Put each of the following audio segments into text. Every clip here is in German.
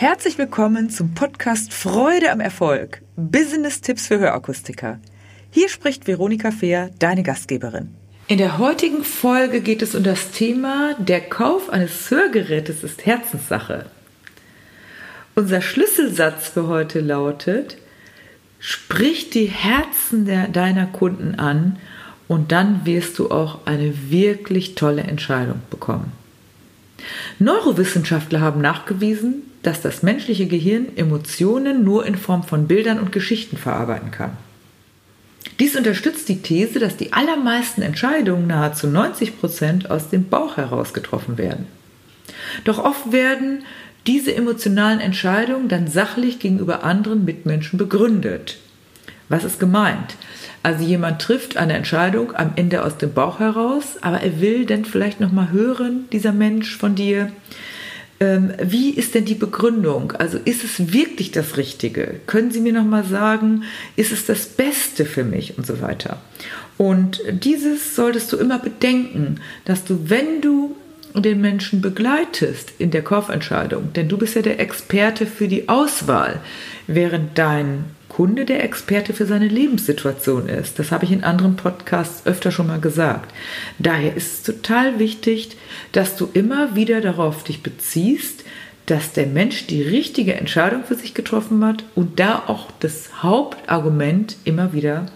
Herzlich willkommen zum Podcast Freude am Erfolg. Business-Tipps für Hörakustiker. Hier spricht Veronika Fehr, deine Gastgeberin. In der heutigen Folge geht es um das Thema Der Kauf eines Hörgerätes ist Herzenssache. Unser Schlüsselsatz für heute lautet, sprich die Herzen der, deiner Kunden an und dann wirst du auch eine wirklich tolle Entscheidung bekommen. Neurowissenschaftler haben nachgewiesen, dass das menschliche Gehirn Emotionen nur in Form von Bildern und Geschichten verarbeiten kann. Dies unterstützt die These, dass die allermeisten Entscheidungen nahezu 90 Prozent aus dem Bauch heraus getroffen werden. Doch oft werden diese emotionalen Entscheidungen dann sachlich gegenüber anderen Mitmenschen begründet. Was ist gemeint? Also jemand trifft eine Entscheidung am Ende aus dem Bauch heraus, aber er will dann vielleicht noch mal hören, dieser Mensch von dir, ähm, wie ist denn die Begründung? Also ist es wirklich das Richtige? Können Sie mir noch mal sagen, ist es das Beste für mich und so weiter? Und dieses solltest du immer bedenken, dass du, wenn du den Menschen begleitest in der Kaufentscheidung, denn du bist ja der Experte für die Auswahl, während dein Kunde der Experte für seine Lebenssituation ist. Das habe ich in anderen Podcasts öfter schon mal gesagt. Daher ist es total wichtig, dass du immer wieder darauf dich beziehst, dass der Mensch die richtige Entscheidung für sich getroffen hat und da auch das Hauptargument immer wieder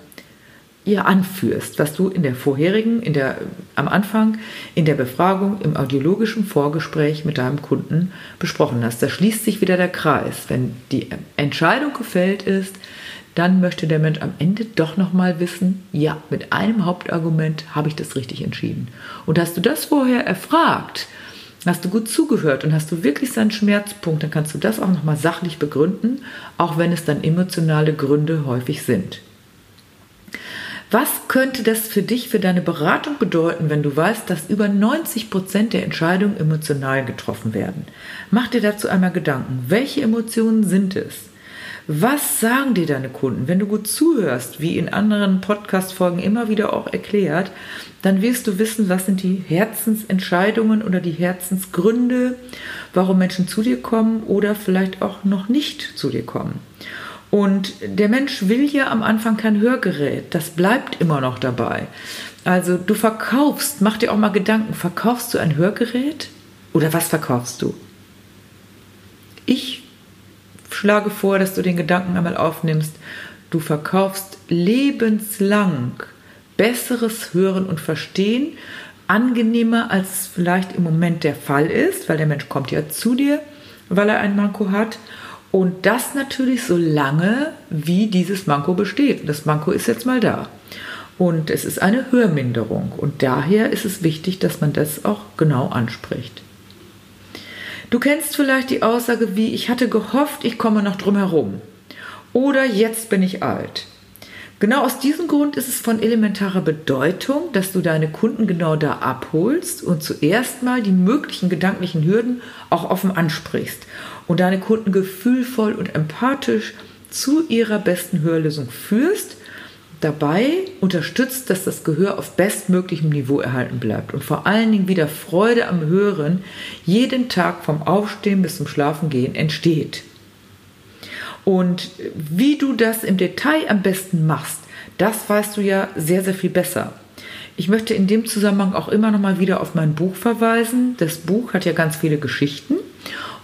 ihr anführst, was du in der vorherigen, in der, am Anfang, in der Befragung, im audiologischen Vorgespräch mit deinem Kunden besprochen hast. Da schließt sich wieder der Kreis. Wenn die Entscheidung gefällt ist, dann möchte der Mensch am Ende doch nochmal wissen, ja, mit einem Hauptargument habe ich das richtig entschieden. Und hast du das vorher erfragt, hast du gut zugehört und hast du wirklich seinen Schmerzpunkt, dann kannst du das auch nochmal sachlich begründen, auch wenn es dann emotionale Gründe häufig sind. Was könnte das für dich, für deine Beratung bedeuten, wenn du weißt, dass über 90 Prozent der Entscheidungen emotional getroffen werden? Mach dir dazu einmal Gedanken. Welche Emotionen sind es? Was sagen dir deine Kunden? Wenn du gut zuhörst, wie in anderen Podcast-Folgen immer wieder auch erklärt, dann wirst du wissen, was sind die Herzensentscheidungen oder die Herzensgründe, warum Menschen zu dir kommen oder vielleicht auch noch nicht zu dir kommen. Und der Mensch will ja am Anfang kein Hörgerät. Das bleibt immer noch dabei. Also du verkaufst, mach dir auch mal Gedanken, verkaufst du ein Hörgerät oder was verkaufst du? Ich schlage vor, dass du den Gedanken einmal aufnimmst, du verkaufst lebenslang besseres Hören und Verstehen, angenehmer als vielleicht im Moment der Fall ist, weil der Mensch kommt ja zu dir, weil er ein Manko hat und das natürlich so lange, wie dieses Manko besteht. Das Manko ist jetzt mal da. Und es ist eine Hörminderung. Und daher ist es wichtig, dass man das auch genau anspricht. Du kennst vielleicht die Aussage wie, ich hatte gehofft, ich komme noch drum herum. Oder jetzt bin ich alt. Genau aus diesem Grund ist es von elementarer Bedeutung, dass du deine Kunden genau da abholst und zuerst mal die möglichen gedanklichen Hürden auch offen ansprichst und deine Kunden gefühlvoll und empathisch zu ihrer besten Hörlösung führst, dabei unterstützt, dass das Gehör auf bestmöglichem Niveau erhalten bleibt und vor allen Dingen wieder Freude am Hören jeden Tag vom Aufstehen bis zum Schlafengehen entsteht. Und wie du das im Detail am besten machst, das weißt du ja sehr, sehr viel besser. Ich möchte in dem Zusammenhang auch immer noch mal wieder auf mein Buch verweisen. Das Buch hat ja ganz viele Geschichten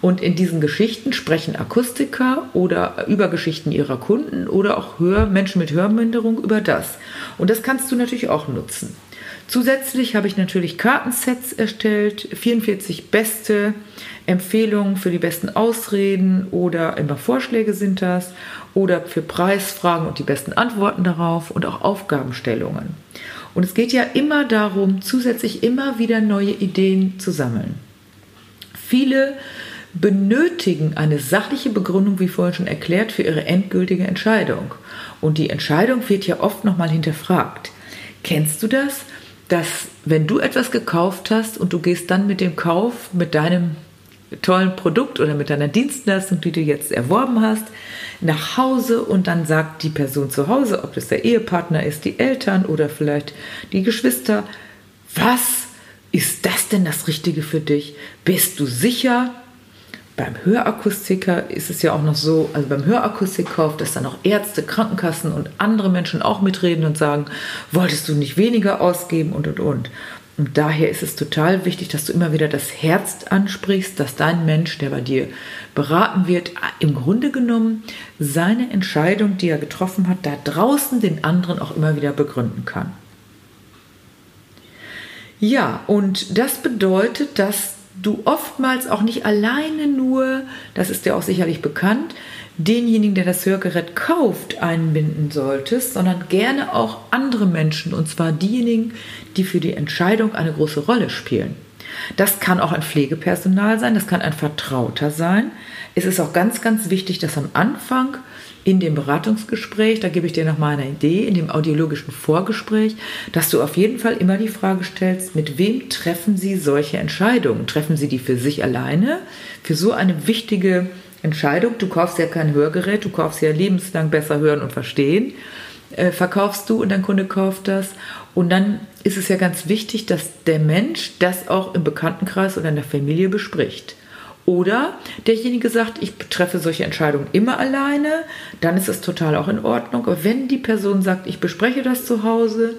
und in diesen Geschichten sprechen Akustiker oder über Geschichten ihrer Kunden oder auch Hör Menschen mit Hörminderung über das. Und das kannst du natürlich auch nutzen. Zusätzlich habe ich natürlich Kartensets erstellt, 44 beste Empfehlungen für die besten Ausreden oder immer Vorschläge sind das oder für Preisfragen und die besten Antworten darauf und auch Aufgabenstellungen. Und es geht ja immer darum, zusätzlich immer wieder neue Ideen zu sammeln. Viele benötigen eine sachliche Begründung, wie vorhin schon erklärt, für ihre endgültige Entscheidung. Und die Entscheidung wird ja oft nochmal hinterfragt. Kennst du das? Dass wenn du etwas gekauft hast und du gehst dann mit dem Kauf, mit deinem tollen Produkt oder mit deiner Dienstleistung, die du jetzt erworben hast, nach Hause und dann sagt die Person zu Hause, ob das der Ehepartner ist, die Eltern oder vielleicht die Geschwister, was ist das denn das Richtige für dich? Bist du sicher? Beim Hörakustiker ist es ja auch noch so, also beim Hörakustikkauf, dass dann auch Ärzte, Krankenkassen und andere Menschen auch mitreden und sagen, wolltest du nicht weniger ausgeben und und und. Und daher ist es total wichtig, dass du immer wieder das Herz ansprichst, dass dein Mensch, der bei dir beraten wird, im Grunde genommen seine Entscheidung, die er getroffen hat, da draußen den anderen auch immer wieder begründen kann. Ja, und das bedeutet, dass du oftmals auch nicht alleine nur, das ist dir auch sicherlich bekannt, denjenigen, der das Hörgerät kauft, einbinden solltest, sondern gerne auch andere Menschen, und zwar diejenigen, die für die Entscheidung eine große Rolle spielen. Das kann auch ein Pflegepersonal sein, das kann ein Vertrauter sein. Es ist auch ganz, ganz wichtig, dass am Anfang in dem Beratungsgespräch, da gebe ich dir noch mal eine Idee, in dem audiologischen Vorgespräch, dass du auf jeden Fall immer die Frage stellst, mit wem treffen Sie solche Entscheidungen? Treffen Sie die für sich alleine, für so eine wichtige Entscheidung? Du kaufst ja kein Hörgerät, du kaufst ja lebenslang besser hören und verstehen. Äh, verkaufst du und dein Kunde kauft das. Und dann ist es ja ganz wichtig, dass der Mensch das auch im Bekanntenkreis oder in der Familie bespricht. Oder derjenige sagt, ich treffe solche Entscheidungen immer alleine, dann ist es total auch in Ordnung. Aber wenn die Person sagt, ich bespreche das zu Hause,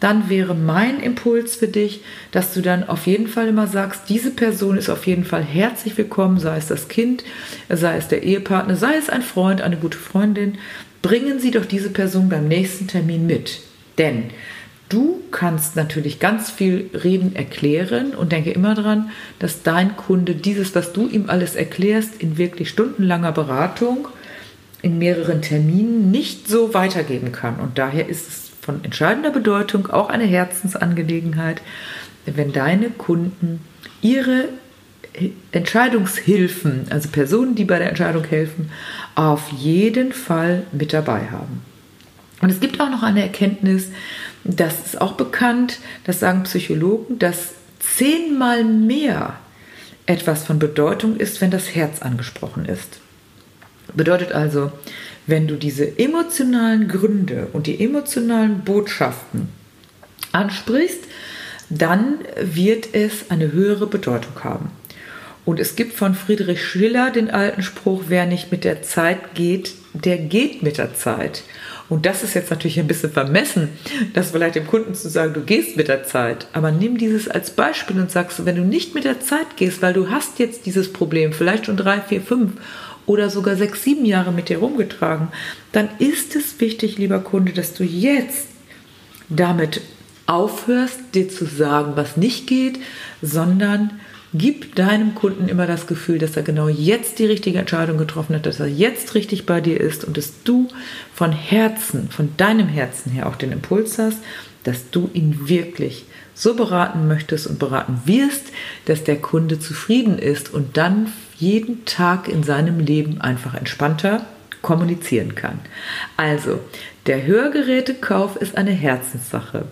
dann wäre mein Impuls für dich, dass du dann auf jeden Fall immer sagst, diese Person ist auf jeden Fall herzlich willkommen, sei es das Kind, sei es der Ehepartner, sei es ein Freund, eine gute Freundin. Bringen Sie doch diese Person beim nächsten Termin mit. Denn Du kannst natürlich ganz viel reden, erklären und denke immer daran, dass dein Kunde dieses, was du ihm alles erklärst, in wirklich stundenlanger Beratung, in mehreren Terminen nicht so weitergeben kann. Und daher ist es von entscheidender Bedeutung, auch eine Herzensangelegenheit, wenn deine Kunden ihre Entscheidungshilfen, also Personen, die bei der Entscheidung helfen, auf jeden Fall mit dabei haben. Und es gibt auch noch eine Erkenntnis, das ist auch bekannt, das sagen Psychologen, dass zehnmal mehr etwas von Bedeutung ist, wenn das Herz angesprochen ist. Bedeutet also, wenn du diese emotionalen Gründe und die emotionalen Botschaften ansprichst, dann wird es eine höhere Bedeutung haben. Und es gibt von Friedrich Schiller den alten Spruch, wer nicht mit der Zeit geht, der geht mit der Zeit. Und das ist jetzt natürlich ein bisschen vermessen, das vielleicht dem Kunden zu sagen, du gehst mit der Zeit. Aber nimm dieses als Beispiel und sagst, wenn du nicht mit der Zeit gehst, weil du hast jetzt dieses Problem, vielleicht schon drei, vier, fünf oder sogar sechs, sieben Jahre mit dir rumgetragen, dann ist es wichtig, lieber Kunde, dass du jetzt damit aufhörst, dir zu sagen, was nicht geht, sondern Gib deinem Kunden immer das Gefühl, dass er genau jetzt die richtige Entscheidung getroffen hat, dass er jetzt richtig bei dir ist und dass du von Herzen, von deinem Herzen her auch den Impuls hast, dass du ihn wirklich so beraten möchtest und beraten wirst, dass der Kunde zufrieden ist und dann jeden Tag in seinem Leben einfach entspannter kommunizieren kann. Also, der Hörgerätekauf ist eine Herzenssache.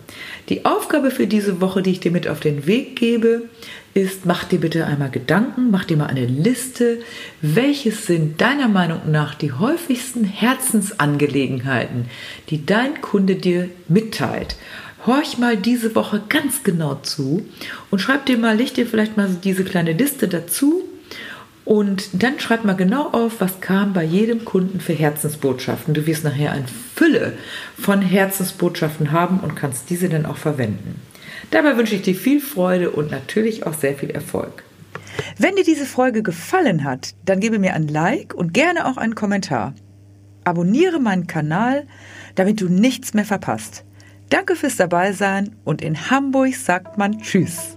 Die Aufgabe für diese Woche, die ich dir mit auf den Weg gebe, ist, mach dir bitte einmal Gedanken, mach dir mal eine Liste, welches sind deiner Meinung nach die häufigsten Herzensangelegenheiten, die dein Kunde dir mitteilt. Horch mal diese Woche ganz genau zu und schreib dir mal, leg dir vielleicht mal diese kleine Liste dazu und dann schreib mal genau auf, was kam bei jedem Kunden für Herzensbotschaften. Du wirst nachher eine Fülle von Herzensbotschaften haben und kannst diese dann auch verwenden. Dabei wünsche ich dir viel Freude und natürlich auch sehr viel Erfolg. Wenn dir diese Folge gefallen hat, dann gebe mir ein Like und gerne auch einen Kommentar. Abonniere meinen Kanal, damit du nichts mehr verpasst. Danke fürs Dabeisein und in Hamburg sagt man Tschüss.